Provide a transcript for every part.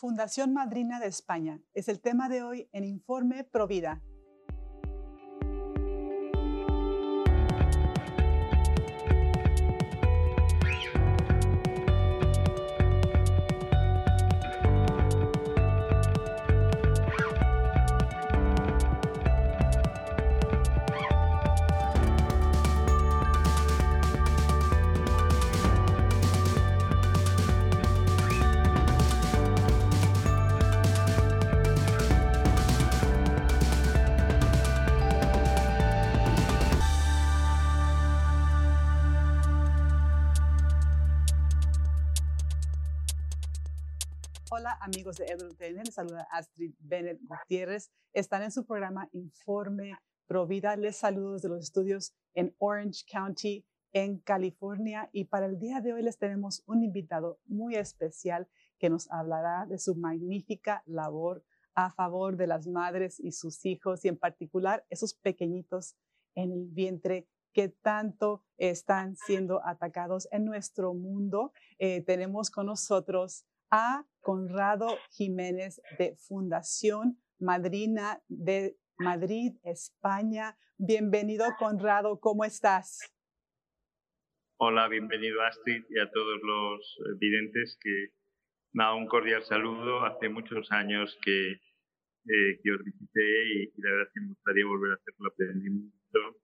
Fundación Madrina de España es el tema de hoy en Informe Provida. Les saluda Astrid Bennett Gutiérrez. Están en su programa Informe Provida. Les saludo desde los estudios en Orange County, en California. Y para el día de hoy les tenemos un invitado muy especial que nos hablará de su magnífica labor a favor de las madres y sus hijos y en particular esos pequeñitos en el vientre que tanto están siendo atacados en nuestro mundo. Eh, tenemos con nosotros a Conrado Jiménez de Fundación Madrina de Madrid, España. Bienvenido, Conrado, ¿cómo estás? Hola, bienvenido Astrid y a todos los videntes que nada, un cordial saludo. Hace muchos años que, eh, que os visité y, la verdad es que me gustaría volver a hacerlo, aprendí mucho.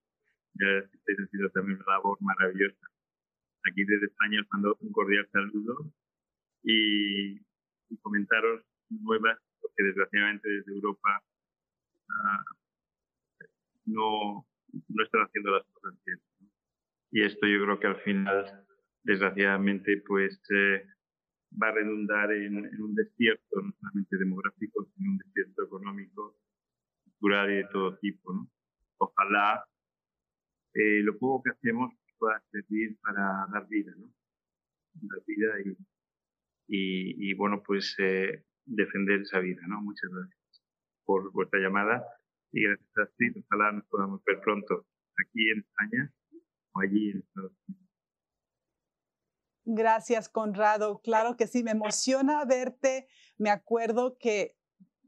Ya ha sido también una labor maravillosa. Aquí desde España os mando un cordial saludo y, comentaros nuevas, porque desgraciadamente desde Europa ah, no, no están haciendo las cosas bien. Y esto yo creo que al final, desgraciadamente, pues eh, va a redundar en, un desierto, no solamente demográfico, sino un desierto económico, cultural y de todo tipo. ¿no? Ojalá eh, lo poco que hacemos pueda servir para dar vida, ¿no? Dar vida y, y, bueno, pues eh, defender esa vida, ¿no? Muchas gracias por vuestra llamada y gracias a ti, ojalá nos podamos ver pronto aquí en España o allí en Estados Unidos. Gracias, Conrado. Claro que sí, me emociona verte. Me acuerdo que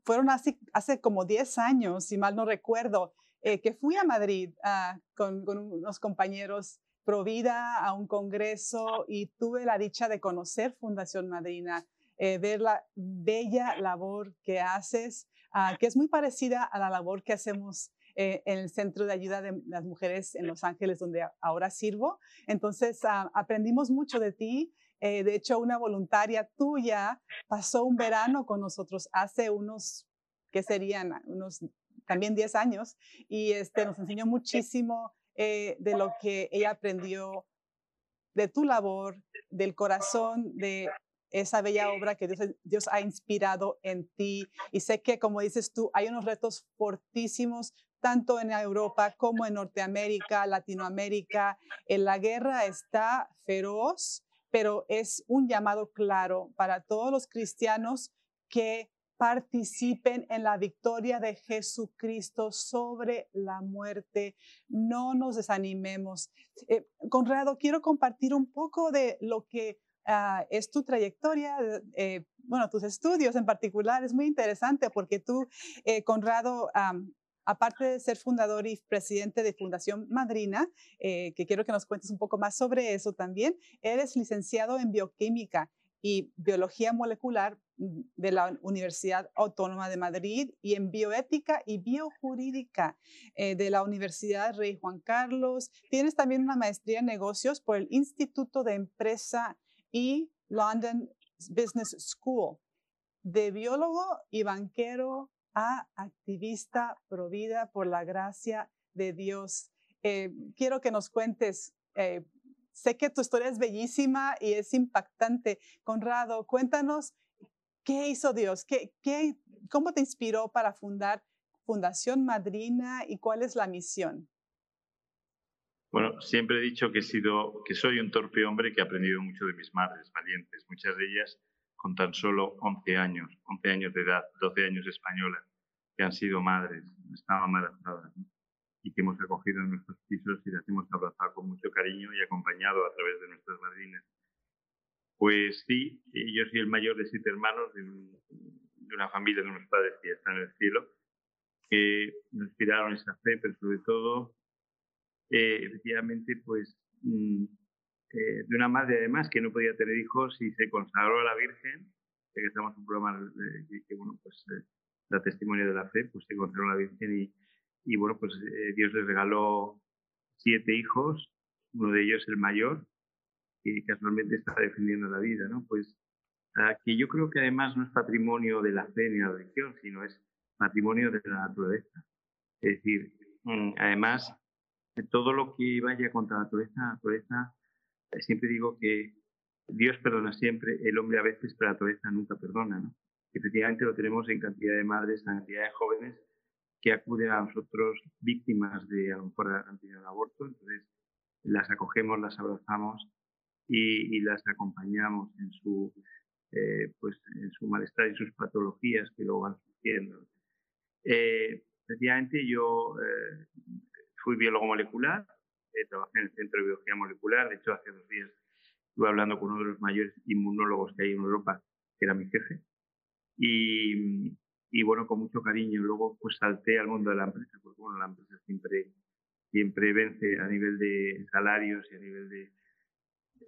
fueron hace, hace como 10 años, si mal no recuerdo, eh, que fui a Madrid ah, con, con, unos compañeros Provida a un congreso y tuve la dicha de conocer Fundación Madrina, eh, ver la bella labor que haces, ah, que es muy parecida a la labor que hacemos eh, en el Centro de Ayuda de las Mujeres en Los Ángeles, donde ahora sirvo. Entonces, ah, aprendimos mucho de ti. Eh, de hecho, una voluntaria tuya pasó un verano con nosotros hace unos, ¿qué serían? Unos también 10 años y este, nos enseñó muchísimo eh, de lo que ella aprendió de tu labor, del corazón, de esa bella obra que Dios, Dios, ha inspirado en ti. Y sé que, como dices tú, hay unos retos fortísimos, tanto en Europa como en Norteamérica, Latinoamérica. En la guerra está feroz, pero es un llamado claro para todos los cristianos que participen en la victoria de Jesucristo sobre la muerte. No nos desanimemos. Eh, Conrado, quiero compartir un poco de lo que ah, es tu trayectoria, eh, bueno, tus estudios en particular. Es muy interesante porque tú, eh, Conrado, aparte de ser fundador y presidente de Fundación Madrina, que quiero que nos cuentes un poco más sobre eso también, eres licenciado en bioquímica y biología molecular mm, de la Universidad Autónoma de Madrid y en bioética y biojurídica eh, de la Universidad Rey Juan Carlos. Tienes también una maestría en negocios por el Instituto de Empresa y London Business School. De biólogo y banquero a activista provida por la gracia de Dios. Eh, quiero que nos cuentes eh, Sé que tu historia es bellísima y es impactante. Conrado, cuéntanos qué hizo Dios, ¿Qué, qué, cómo te inspiró para fundar Fundación Madrina y cuál es la misión. Bueno, siempre he dicho que, he sido, que soy un torpe hombre que he aprendido mucho de mis madres valientes, muchas de ellas con tan solo 11 años, 11 años de edad, 12 años españolas, que han sido madres, estaban embarazadas y que hemos acogido en nuestros pisos y las hemos abrazado con mucho cariño y acompañado a través de nuestras madrinas. Pues sí, yo soy el mayor de siete hermanos, de de una familia de unos padres que ya están en el cielo, que nos inspiraron esa fe, pero sobre todo, eh, efectivamente, pues mm, eh, de una madre además que no podía tener hijos y se consagró a la Virgen, que estamos en un programa que, bueno, pues la testimonio de la fe, pues se consagró a la Virgen y, y bueno, pues Dios les regaló siete hijos, uno de ellos el mayor, que casualmente está defendiendo la vida, ¿no? Pues que yo creo que además no es patrimonio de la fe ni la religión, sino es patrimonio de la naturaleza. Es decir, mm, además, de todo lo que vaya contra la naturaleza, naturaleza, eh, siempre digo que Dios perdona siempre, el hombre a veces, pero la naturaleza nunca perdona, ¿no? Efectivamente lo tenemos en cantidad de madres, en cantidad de jóvenes que acuden a nosotros víctimas de a lo mejor del aborto, entonces las acogemos, las abrazamos y, las acompañamos en su, eh, pues, en su malestar y sus patologías que lo van sufriendo. Eh, efectivamente, yo eh, fui biólogo molecular, trabajé en el Centro de Biología Molecular, de hecho hace dos días estuve hablando con uno de los mayores inmunólogos que hay en Europa, que era mi jefe, y, y bueno, con mucho cariño. Luego pues salté al mundo de la empresa, porque bueno, la empresa siempre, siempre vence a nivel de salarios y a nivel de,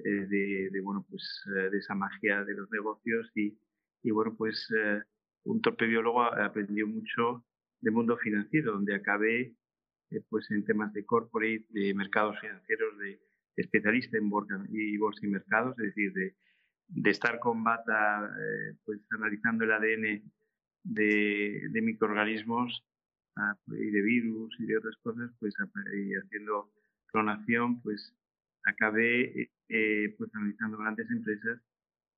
eh, de, bueno, pues, eh, de esa magia de los negocios y, y bueno, pues eh, un torpe biólogo aprendió mucho del mundo financiero, donde acabé pues en temas de corporate, de mercados financieros, de especialista en bolsa y bolsa y mercados, es decir, de, de estar con bata, pues analizando el ADN de, de microorganismos ah, y de virus y de otras cosas, pues y haciendo clonación, pues acabé eh, pues analizando grandes empresas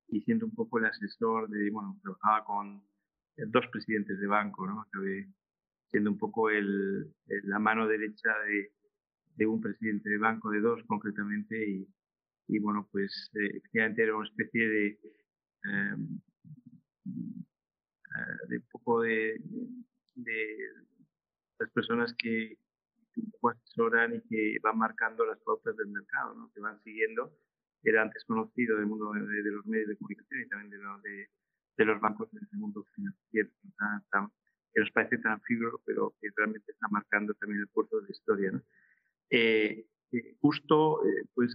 y siendo un poco el asesor de, bueno, trabajaba con dos presidentes de banco, ¿no? Acabé siendo un poco el, la mano derecha de, de, un presidente de banco, de dos concretamente, y, y bueno, pues eh, efectivamente era una especie de, eh, de un poco de, de las personas que, asesoran y que van marcando las pautas del mercado, ¿no? que van siguiendo. Era antes conocido del mundo de, los medios de comunicación y también de, de, los bancos en el mundo financiero, que nos parece tan fibro, pero que realmente está marcando también el curso de la historia. ¿no? Eh, eh, justo eh, pues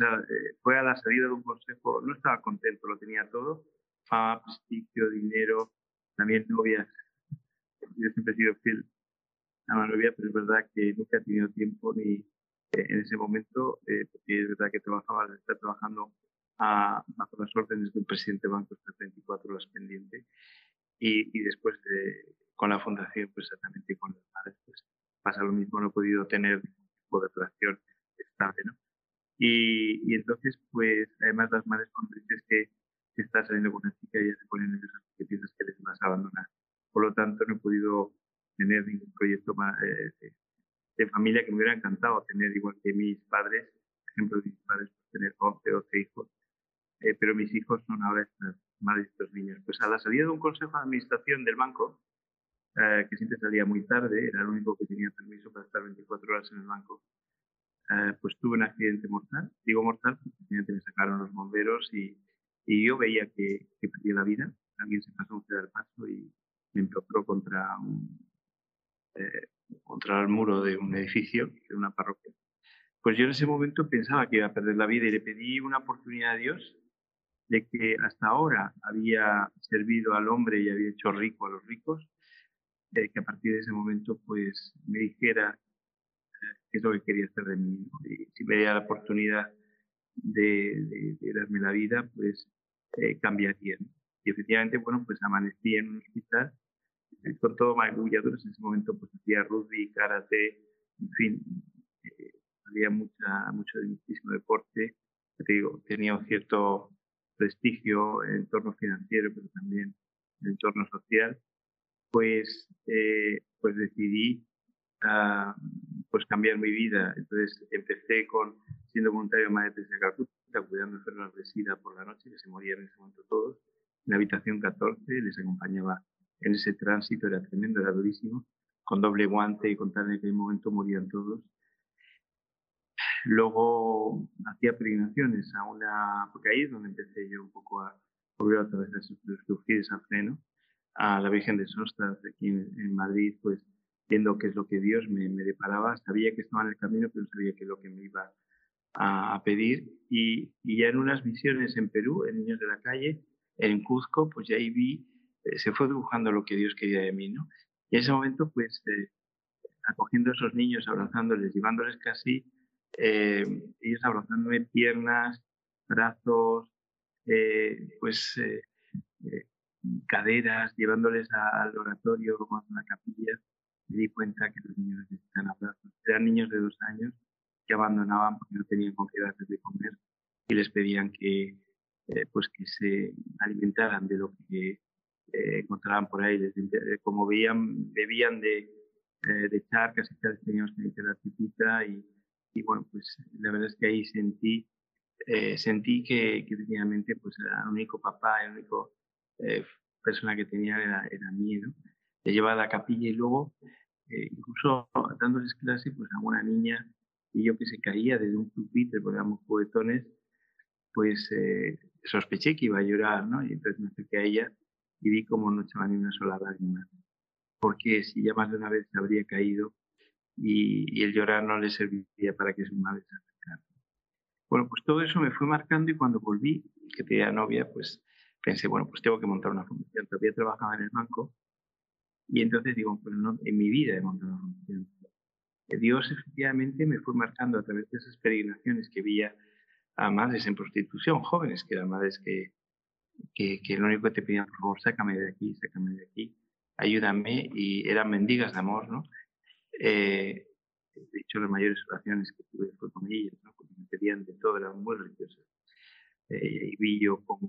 fue a la salida de un consejo, no estaba contento, lo tenía todo, fama, prestigio, dinero, también novias. Yo siempre he sido fiel a novia, pero es verdad que nunca he tenido tiempo ni eh, en ese momento, eh, porque es verdad que trabajaba, está trabajando a, bajo las órdenes de un presidente de banco, está 24 horas pendiente, y, y después de, con la fundación, pues exactamente con las madres, pues pasa lo mismo, no he podido tener ningún tipo de relación estable, ¿no? Y, y entonces, pues, además las madres cuando dices que, que estás saliendo con una chica, ya se ponen nerviosas porque piensas que les vas a abandonar. Por lo tanto, no he podido tener ningún proyecto más, eh, de, familia que me hubiera encantado tener, igual que mis padres, por ejemplo, mis padres tener 11, 12 hijos, eh, pero mis hijos son ahora estas de estos niños. Pues a la salida de un consejo de administración del banco, eh, que siempre salía muy tarde, era el único que tenía permiso para estar 24 horas en el banco, pues tuve un accidente mortal. Digo mortal porque me sacaron los bomberos y, y yo veía que, que perdía la vida. Alguien se pasó un al paso y me empotró contra eh, contra el muro de un edificio, de una parroquia. Pues yo en ese momento pensaba que iba a perder la vida y le pedí una oportunidad a Dios de que hasta ahora había servido al hombre y había hecho rico a los ricos, que a partir de ese momento pues me dijera eh, qué es lo que quería hacer de mí. Y si me diera la oportunidad de, darme la vida, pues eh, cambiaría. Y efectivamente, bueno, pues amanecí en un hospital con todo magulladuras en ese momento pues hacía rugby, karate, en fin, eh, había mucha, mucho, muchísimo deporte, te digo, tenía un cierto prestigio en el entorno financiero, pero también en el entorno social, pues, eh, pues decidí uh, pues cambiar mi vida. Entonces empecé con siendo voluntario de Madre Teresa de Calcuta, cuidando enfermos de SIDA por la noche, que se morían en ese momento todos. En la habitación 14 les acompañaba en ese tránsito era tremendo, era durísimo, con doble guante y con tal en aquel momento morían todos. Luego hacía peregrinaciones a una, porque ahí es donde empecé yo un poco a volver otra vez a sufrir a freno, a la Virgen de Sostas aquí en, Madrid, pues viendo qué es lo que Dios me, me, deparaba. Sabía que estaba en el camino, pero no sabía qué es lo que me iba a, pedir. Y, y, ya en unas misiones en Perú, en Niños de la Calle, en Cuzco, pues ya ahí vi, eh, se fue dibujando lo que Dios quería de mí, ¿no? Y en ese momento, pues, eh, acogiendo a esos niños, abrazándoles, llevándoles casi, eh, ellos abrazándome piernas, brazos, pues caderas, llevándoles al oratorio a la capilla, me di cuenta que los niños necesitan abrazos. Eran niños de dos años que abandonaban porque no tenían con qué darles de comer y les pedían que, eh, pues que se alimentaran de lo que eh, encontraban por ahí. Eh, como veían, bebían de, de charcas y tal, teníamos que meter la tipita y, y, bueno, pues la verdad es que ahí sentí, sentí que, que efectivamente pues el único papá, el único eh, persona que tenía era, era miedo. Le llevaba a la capilla y luego, eh, incluso dándoles clase, pues a una niña y yo que se caía desde un pupitre, porque éramos juguetones, pues eh, sospeché que iba a llorar, ¿no? Y entonces me acerqué a ella y vi como no echaba ni una sola lágrima. Porque si ya más de una vez se habría caído y, el llorar no le serviría para que su madre se acercara. Bueno, pues todo eso me fue marcando y cuando volví, que tenía novia, pues pensé, bueno, pues tengo que montar una fundación. Todavía trabajaba en el banco y entonces digo, pero no, en mi vida he montado una fundación. Dios efectivamente me fue marcando a través de esas peregrinaciones que veía a madres en prostitución, jóvenes que eran madres que, que, lo único que te pedían, por favor, sácame de aquí, sácame de aquí, ayúdame, y eran mendigas de amor, ¿no? Eh, de hecho, las mayores oraciones que tuve fue con ellas, ¿no? Porque me pedían de todo, eran muy religiosas eh, y vi yo como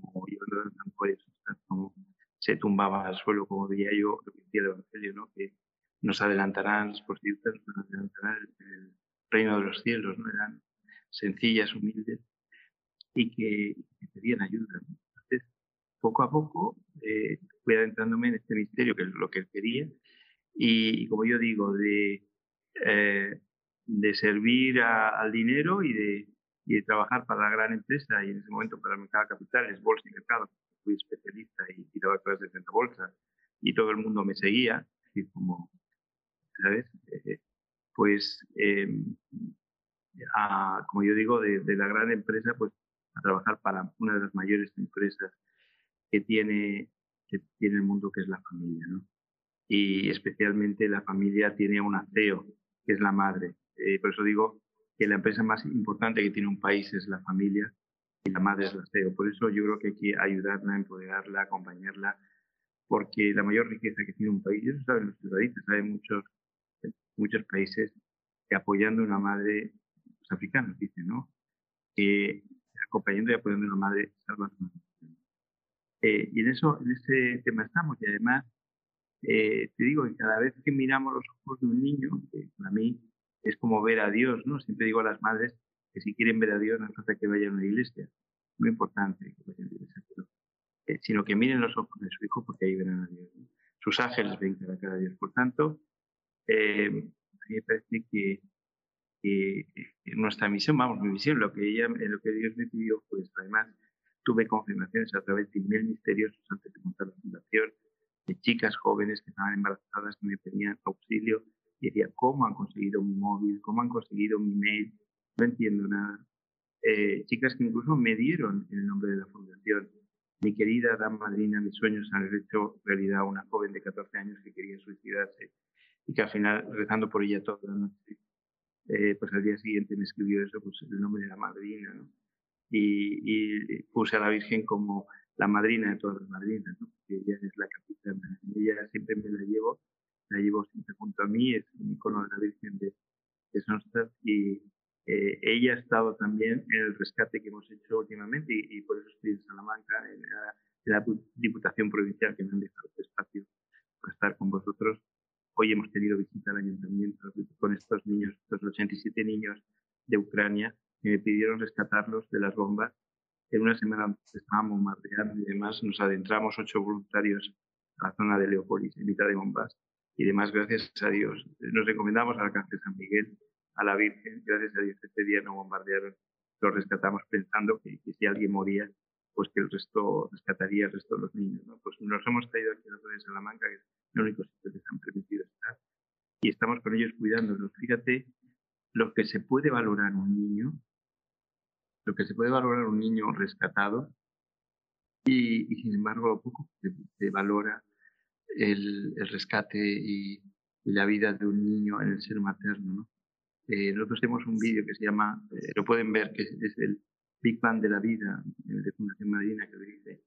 como se tumbaba al suelo, como veía yo lo que decía el Evangelio, ¿no? que nos adelantarán los prostitutas, nos adelantarán el, reino de los cielos, ¿no? eran sencillas, humildes y que, pedían ayuda. Entonces, poco a poco eh, fui adentrándome en este misterio, que es lo que él quería, y, como yo digo, de, eh, de servir al dinero y de, y de trabajar para la gran empresa y en ese momento para el mercado de capitales, bolsa y mercado, fui especialista y, y daba clases de bolsa y todo el mundo me seguía, así como, ¿sabes? Eh, pues, em, a, como yo digo, de, de, la gran empresa, pues a trabajar para una de las mayores empresas que tiene, que tiene el mundo, que es la familia, ¿no? Y especialmente la familia tiene un CEO, que es la madre. Eh, por eso digo que la empresa más importante que tiene un país es la familia y la madre es la CEO. Por eso yo creo que hay que ayudarla, empoderarla, acompañarla, porque la mayor riqueza que tiene un país, eso saben los ciudadanos, saben muchos, muchos países que apoyando a una madre, los africanos dicen, ¿no? Que acompañando y apoyando a una madre salva su eh, y en eso, en ese tema estamos. Y además, eh, te digo que cada vez que miramos los ojos de un niño, que para mí es como ver a Dios, ¿no? Siempre digo a las madres que si quieren ver a Dios no hace que vayan a una iglesia, muy importante que vayan a una iglesia, eh, sino que miren los ojos de su hijo porque ahí verán a Dios. Sus ángeles ven cara a cara a Dios. Por tanto, eh, a mí me parece que, que, nuestra misión, vamos, mi misión, lo que ella, lo que Dios me pidió, pues además tuve confirmaciones a través de email misteriosos antes de montar la fundación, de chicas jóvenes que estaban embarazadas que me pedían auxilio y decía, ¿cómo han conseguido mi móvil? ¿Cómo han conseguido mi mail? No entiendo nada. Eh, chicas que incluso me dieron el nombre de la fundación. Mi querida dama madrina, mis sueños han hecho realidad una joven de 14 años que quería suicidarse y que al final, rezando por ella toda la noche, eh, pues al día siguiente me escribió eso, pues el nombre de la madrina, ¿no? Y, puse a la Virgen como la madrina de todas las madrinas, ¿no? Porque ella es la capitana. Ella siempre me la llevo la llevo siempre junto a mí, es un icono de la Virgen de, de y eh, ella ha estado también en el rescate que hemos hecho últimamente y, por eso estoy en Salamanca, en la, Diputación Provincial que me han dejado este espacio para estar con vosotros. Hoy hemos tenido visita al ayuntamiento con estos niños, estos 87 niños de Ucrania que me pidieron rescatarlos de las bombas. En una semana estábamos bombardeando y demás, nos adentramos ocho voluntarios a la zona de Leópolis en mitad de bombas y demás, gracias a Dios. Nos recomendamos al alcance San Miguel, a la Virgen, gracias a Dios este día no bombardearon, lo rescatamos pensando que, si alguien moría, pues que el resto rescataría el resto de los niños. ¿no? Pues nos hemos traído aquí a la de Salamanca, que es el único sitio que se han permitido estar, y estamos con ellos cuidándolos. Fíjate lo que se puede valorar un niño, lo que se puede valorar un niño rescatado, y, sin embargo lo poco se, se valora el, el rescate y, la vida de un niño en el ser materno. ¿no? Eh, nosotros tenemos un vídeo que se llama, eh, lo pueden ver, que es, el Big Bang de la Vida de Fundación Marina, que lo hice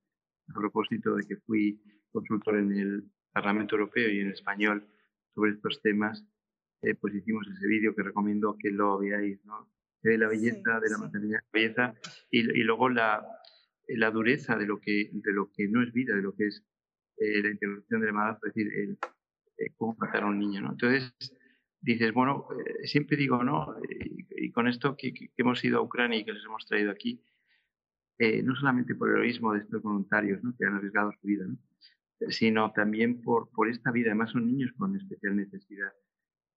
a propósito de que fui consultor en el Parlamento Europeo y en español sobre estos temas, eh, pues hicimos ese vídeo que recomiendo que lo veáis, ¿no? De la belleza, de la maternidad, belleza, y, y, luego la, la dureza de lo, que, de lo que no es vida, de lo que es la interrupción del embarazo, es decir, el, cómo matar a un niño, ¿no? Entonces, dices, bueno, eh, siempre digo, ¿no? Y, con esto que, hemos ido a Ucrania y que les hemos traído aquí, eh, no solamente por el heroísmo de estos voluntarios, ¿no? Que han arriesgado su vida, ¿no? sino también por, por esta vida. Además, son niños con especial necesidad,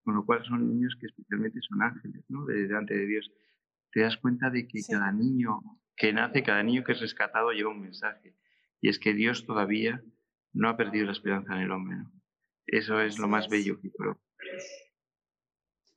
con lo cual son niños que especialmente son ángeles, ¿no? De, delante de Dios. Te das cuenta de que cada niño que nace, cada niño que es rescatado lleva un mensaje. Y es que Dios todavía no ha perdido la esperanza en el hombre, ¿no? Eso es lo más bello que creo.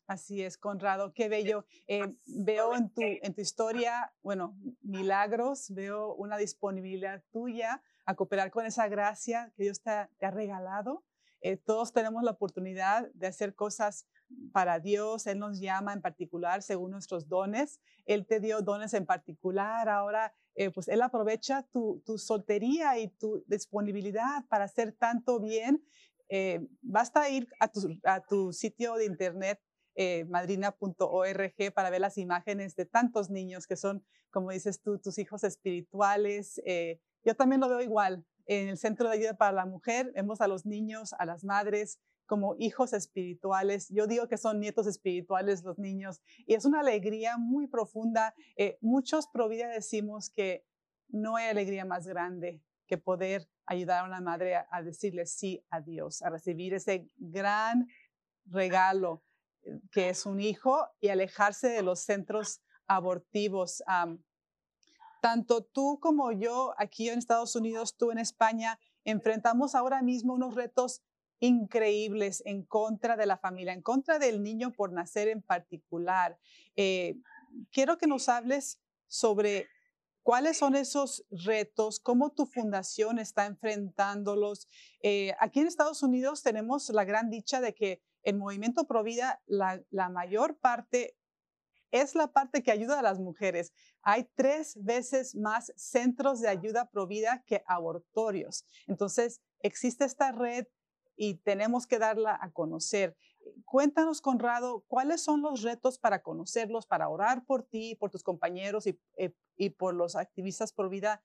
Así es, Conrado, qué bello. Eh, veo en tu, en tu historia, bueno, milagros, veo una disponibilidad tuya a cooperar con esa gracia que Dios te ha, regalado. Eh, todos tenemos la oportunidad de hacer cosas para Dios. Él nos llama en particular según nuestros dones. Él te dio dones en particular. Ahora, eh, pues Él aprovecha tu, tu soltería y tu disponibilidad para hacer tanto bien. basta ir a tu, a tu sitio de internet eh, madrina.org para ver las imágenes de tantos niños que son, como dices tú, tus hijos espirituales. Eh, yo también lo veo igual. En el Centro de Ayuda para la Mujer vemos a los niños, a las madres como hijos espirituales. Yo digo que son nietos espirituales los niños y es una alegría muy profunda. Eh, muchos pro vida decimos que no hay alegría más grande que poder ayudar a una madre a decirle sí a Dios, a recibir ese gran regalo que es un hijo y alejarse de los centros abortivos. tanto tú como yo aquí en Estados Unidos, tú en España, enfrentamos ahora mismo unos retos increíbles en contra de la familia, en contra del niño por nacer en particular. Eh, quiero que nos hables sobre cuáles son esos retos, cómo tu fundación está enfrentándolos. Eh, aquí en Estados Unidos tenemos la gran dicha de que el movimiento Provida, la, la mayor parte es la parte que ayuda a las mujeres. Hay tres veces más centros de ayuda provida que abortorios. Entonces, existe esta red y tenemos que darla a conocer. Cuéntanos, Conrado, ¿cuáles son los retos para conocerlos, para orar por ti, por tus compañeros y, eh, y por los activistas por vida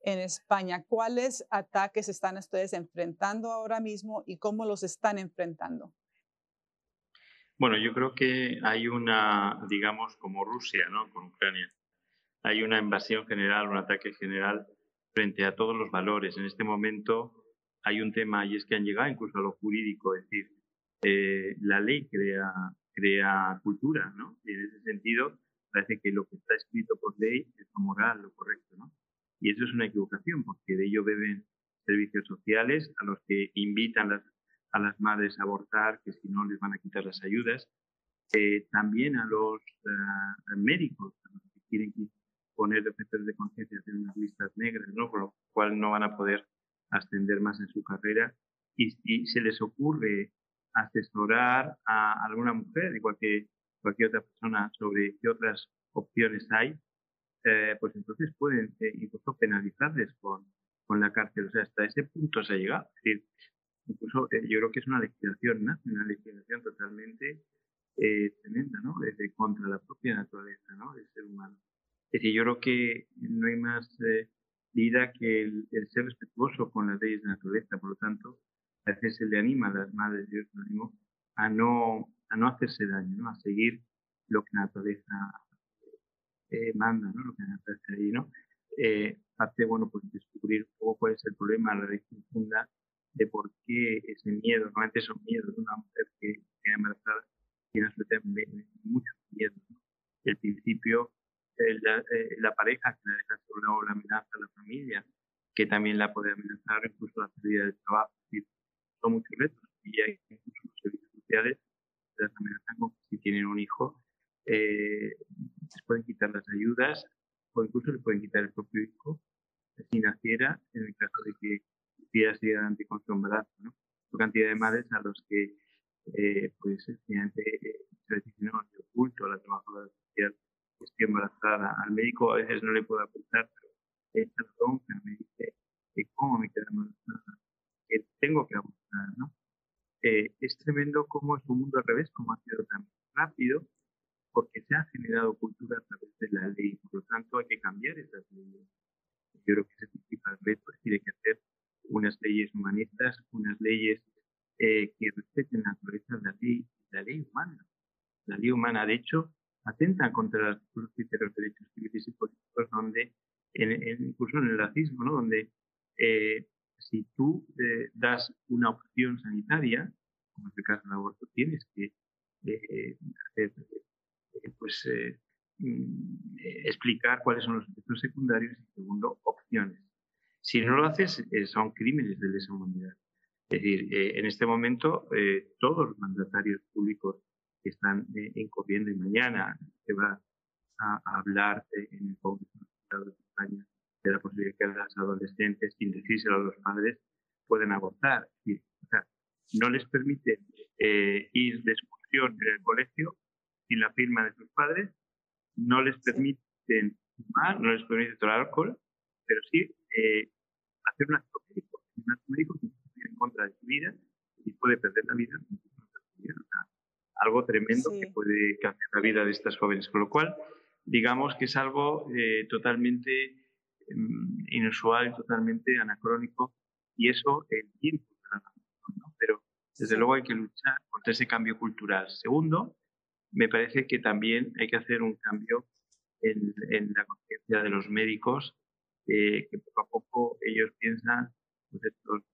en España? ¿Cuáles ataques están ustedes enfrentando ahora mismo y cómo los están enfrentando? Bueno, yo creo que hay una, digamos, como Rusia, ¿no? Con Ucrania. Hay una invasión general, un ataque general frente a todos los valores. En este momento hay un tema y es que han llegado incluso a lo jurídico, es decir, eh, la ley crea, crea cultura, ¿no? Y en ese sentido parece que lo que está escrito por ley es lo moral, lo correcto, ¿no? Y eso es una equivocación porque de ello beben servicios sociales a los que invitan las a las madres a abortar, que si no les van a quitar las ayudas, eh, también a los eh, médicos, que quieren poner defensores de conciencia en unas listas negras, ¿no? por lo cual no van a poder ascender más en su carrera. Y si se les ocurre asesorar a alguna mujer, igual que cualquier otra persona, sobre qué otras opciones hay, eh, pues entonces pueden incluso penalizarles con, con la cárcel. O sea, hasta ese punto se ha llegado. Es decir, incluso eh, yo creo que es una legislación, ¿no? Una legislación totalmente eh, tremenda, ¿no? Desde contra la propia naturaleza, ¿no? Del ser humano. Es decir, yo creo que no hay más eh, vida que el, ser respetuoso con las leyes de naturaleza. Por lo tanto, a veces se le anima a las madres, Dios animo, a no, a no hacerse daño, ¿no? A seguir lo que la naturaleza eh, manda, ¿no? Lo que la naturaleza ahí, ¿no? Eh, parte, bueno, pues descubrir un poco cuál es el problema, la raíz profunda de por qué ese miedo, normalmente son miedos de una mujer que queda embarazada, tiene absolutamente mucho miedo. El principio, eh, la, pareja que la deja sola o la amenaza a la familia, que también la puede amenazar, incluso la pérdida del trabajo. son muchos retos y hay incluso los servicios sociales que las amenazan con si tienen un hijo, eh, les pueden quitar las ayudas o incluso les pueden quitar el propio hijo si naciera en el caso de que adelante con su embarazo. ¿no? Hay cantidad de madres a los que eh, pues sencillamente eh, se les dice, no, yo oculto a la trabajadora social que estoy embarazada. Al médico a veces no le puedo apuntar, pero esta bronca me dice cómo me queda embarazada, que tengo que abortar, ¿no? Eh, es tremendo cómo es un mundo al revés, cómo ha sido tan rápido, porque se ha generado cultura a través de la ley, por lo tanto hay que cambiar esas leyes. Yo creo que ese principal reto, hay que hacer unas leyes humanistas, unas leyes eh, que respeten la naturaleza de la ley, la ley humana. La ley humana, de hecho, atenta contra los criterios de derechos civiles y políticos, donde, en, incluso en el racismo, ¿no? donde eh, si tú eh, das una opción sanitaria, como en el caso del aborto, tienes que eh, pues, mm, explicar cuáles son los efectos secundarios y, segundo, opciones. Si no lo haces, son crímenes de lesa humanidad. Es decir, en este momento todos los mandatarios públicos que están incurriendo y mañana se va a, hablar en el Congreso de España de la posibilidad que las adolescentes, sin decírselo a los padres, pueden abortar. o sea, no les permite eh, ir de excursión en el colegio sin la firma de sus padres, no les permiten fumar, no les permite tomar alcohol, pero sí eh, hacer un acto médico. Un acto médico que en contra de su vida y puede perder la vida. algo tremendo que puede cambiar la vida de estas jóvenes. Con lo cual, digamos que es algo eh, totalmente Mm, inusual, totalmente anacrónico, y eso el tiempo ¿no? Pero desde luego hay que luchar contra ese cambio cultural. Segundo, me parece que también hay que hacer un cambio en, en la conciencia de los médicos, eh, que poco a poco ellos piensan, pues esto,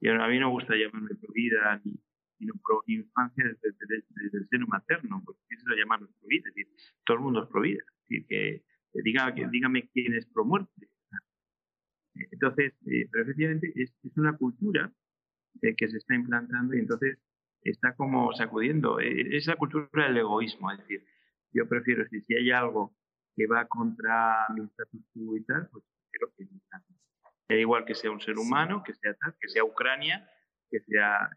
y a mí no me gusta llamarme vida ni, ni pro infancia desde, desde, el seno materno, porque eso lo llaman pro vida, es decir, todo el mundo es pro vida, es decir, que diga, dígame quién es pro muerte. Entonces, eh, pero efectivamente es, una cultura eh, que se está implantando y entonces está como sacudiendo. Eh, es la cultura del egoísmo, es decir, yo prefiero, si, si hay algo que va contra mi status quo y tal, pues prefiero que Da igual que sea un ser humano, que sea tal, que sea Ucrania, que sea...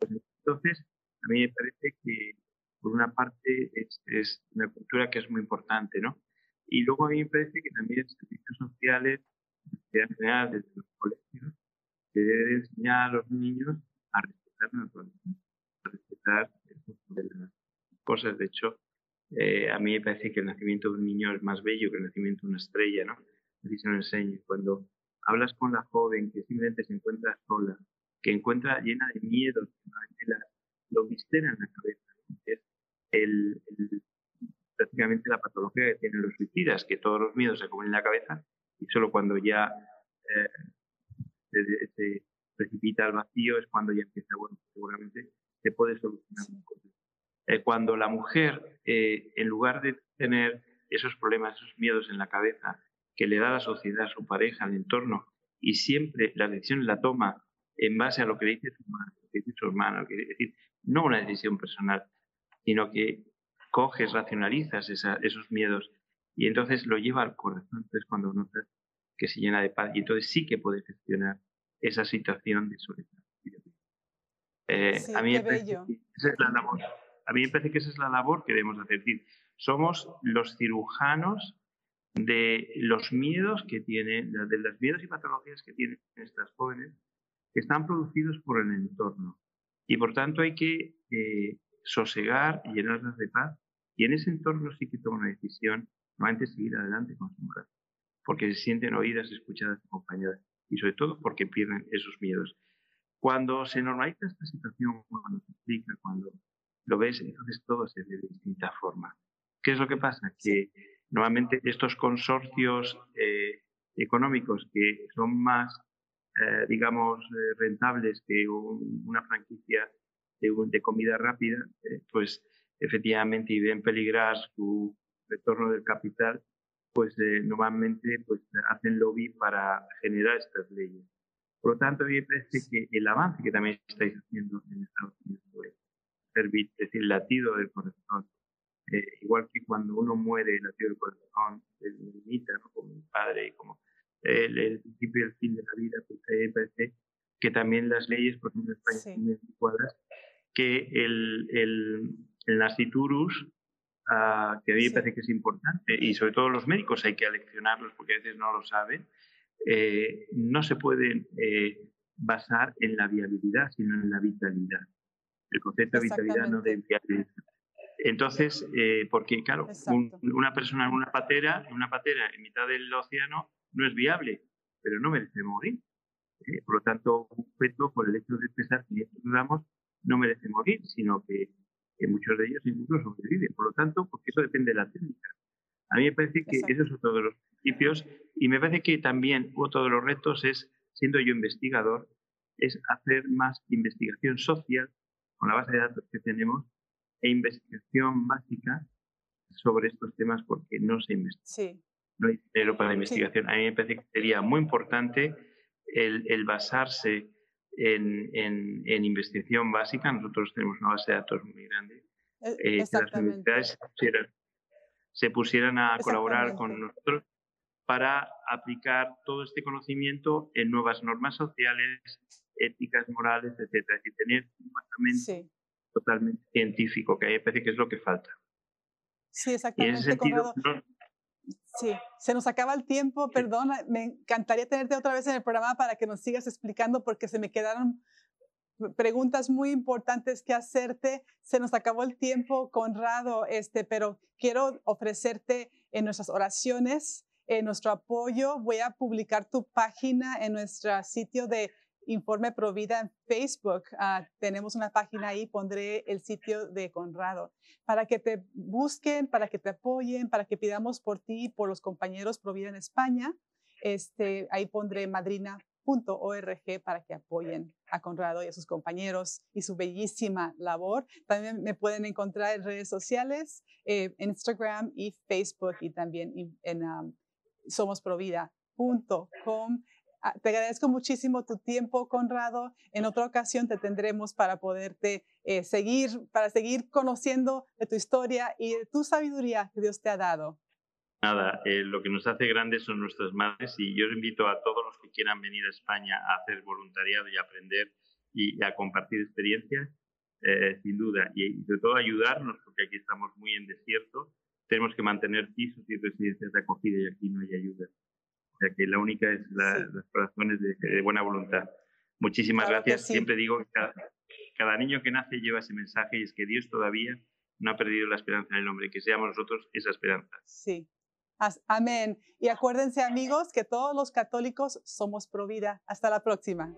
entonces, a mí me parece que por una parte, es, una cultura que es muy importante, ¿no? Y luego a mí me parece que también servicios sociales, en general, desde los colegios, se debe enseñar a los niños a respetar la naturaleza, a respetar el de las cosas. De hecho, eh, a mí me parece que el nacimiento de un niño es más bello que el nacimiento de una estrella, ¿no? Así se lo enseño. Cuando hablas con la joven que simplemente se encuentra sola, que encuentra llena de miedos, que la, lo viscera en la cabeza, es el, prácticamente la patología que tienen los suicidas, que todos los miedos se comen en la cabeza y solo cuando ya eh, se, precipita al vacío es cuando ya empieza, bueno, seguramente se puede solucionar eh, cuando la mujer, eh, en lugar de tener esos problemas, esos miedos en la cabeza que le da la sociedad, su pareja, al entorno, y siempre la decisión la toma en base a lo que le dice su madre, lo que dice su hermano, es decir, no una decisión personal, sino que coges, racionalizas esos miedos y entonces lo lleva al corazón. Entonces cuando notas que se llena de paz y entonces sí que puedes gestionar esa situación de soledad. Eh, a, mí parece que esa es la labor. A mí me parece que esa es la labor que debemos hacer. somos los cirujanos de los miedos que tienen, de las miedos y patologías que tienen estas jóvenes, que están producidos por el entorno. Y por tanto hay que eh, sosegar y llenarlas de paz. Y en ese entorno sí que toma una decisión, no antes seguir adelante con su mujer, porque se sienten oídas, escuchadas, acompañadas, y sobre todo porque pierden esos miedos. Cuando se normaliza esta situación, cuando se explica, cuando lo ves, entonces todo se ve de distinta forma. ¿Qué es lo que pasa? Que normalmente estos consorcios eh, económicos que son más, eh, digamos, eh, rentables que una franquicia de, comida rápida, eh, pues efectivamente y ven peligrar su retorno del capital, pues eh, normalmente pues hacen lobby para generar estas leyes. Por lo tanto, a mí me parece que el avance que también estáis haciendo en Estados Unidos servir, es decir, el latido del corazón, eh, igual que cuando uno muere, el latido del corazón se limita, ¿no? como mi padre, como el, el, principio y el fin de la vida, pues a mí me parece que también las leyes, por ejemplo, en España sí. son muy adecuadas, que el, el, el nasciturus Uh, que a mí me parece que es importante y sobre todo los médicos hay que aleccionarlos porque a veces no lo saben, eh, no se pueden eh, basar en la viabilidad, sino en la vitalidad. El concepto de vitalidad no de viabilidad. Entonces, eh, porque claro, un, una persona en una patera, en una patera en mitad del océano no es viable, pero no merece morir. por lo tanto, un feto, por el hecho de pesar 500 gramos, no merece morir, sino que que muchos de ellos incluso sobreviven. Por lo tanto, porque eso depende de la técnica. A mí me parece que Exacto. esos son todos los principios y me parece que también otro de los retos es, siendo yo investigador, es hacer más investigación social con la base de datos que tenemos e investigación básica sobre estos temas porque no se investiga. Sí. No hay dinero para la investigación. Sí. A mí me parece que sería muy importante el, el basarse en, en, en, investigación básica. Nosotros tenemos una base de datos muy grande. Eh, que las universidades se pusieran, se pusieran a colaborar con nosotros para aplicar todo este conocimiento en nuevas normas sociales, éticas, morales, etcétera, y tener un basamento sí. totalmente científico, que a mí me parece que es lo que falta. Sí, exactamente. Y en ese sentido, no, Sí, se nos acaba el tiempo, perdona, me encantaría tenerte otra vez en el programa para que nos sigas explicando porque se me quedaron preguntas muy importantes que hacerte. Se nos acabó el tiempo, Conrado, este, pero quiero ofrecerte en nuestras oraciones, en nuestro apoyo. Voy a publicar tu página en nuestro sitio de Informe Provida en Facebook. Uh, tenemos una página ahí, pondré el sitio de Conrado, para que te busquen, para que te apoyen, para que pidamos por ti y por los compañeros Provida en España. Este, ahí pondré madrina.org para que apoyen a Conrado y a sus compañeros y su bellísima labor. También me pueden encontrar en redes sociales, eh, Instagram y Facebook y también en um, somosprovida.com. Ah, te agradezco muchísimo tu tiempo, Conrado. En otra ocasión te tendremos para poderte eh, seguir, para seguir conociendo de tu historia y de tu sabiduría que Dios te ha dado. Nada, eh, lo que nos hace grandes son nuestras madres y yo invito a todos los que quieran venir a España a hacer voluntariado y aprender y, a compartir experiencias, eh, sin duda, y, y sobre todo ayudarnos, porque aquí estamos muy en desierto, tenemos que mantener pisos y residencias de acogida y aquí no hay ayuda sea que la única es la, sí. las razones de, de, buena voluntad. Muchísimas claro gracias. Sí. Siempre digo que cada, cada, niño que nace lleva ese mensaje y es que Dios todavía no ha perdido la esperanza en el hombre, que seamos nosotros esa esperanza. Sí. Amén. Y acuérdense amigos que todos los católicos somos pro vida. Hasta la próxima.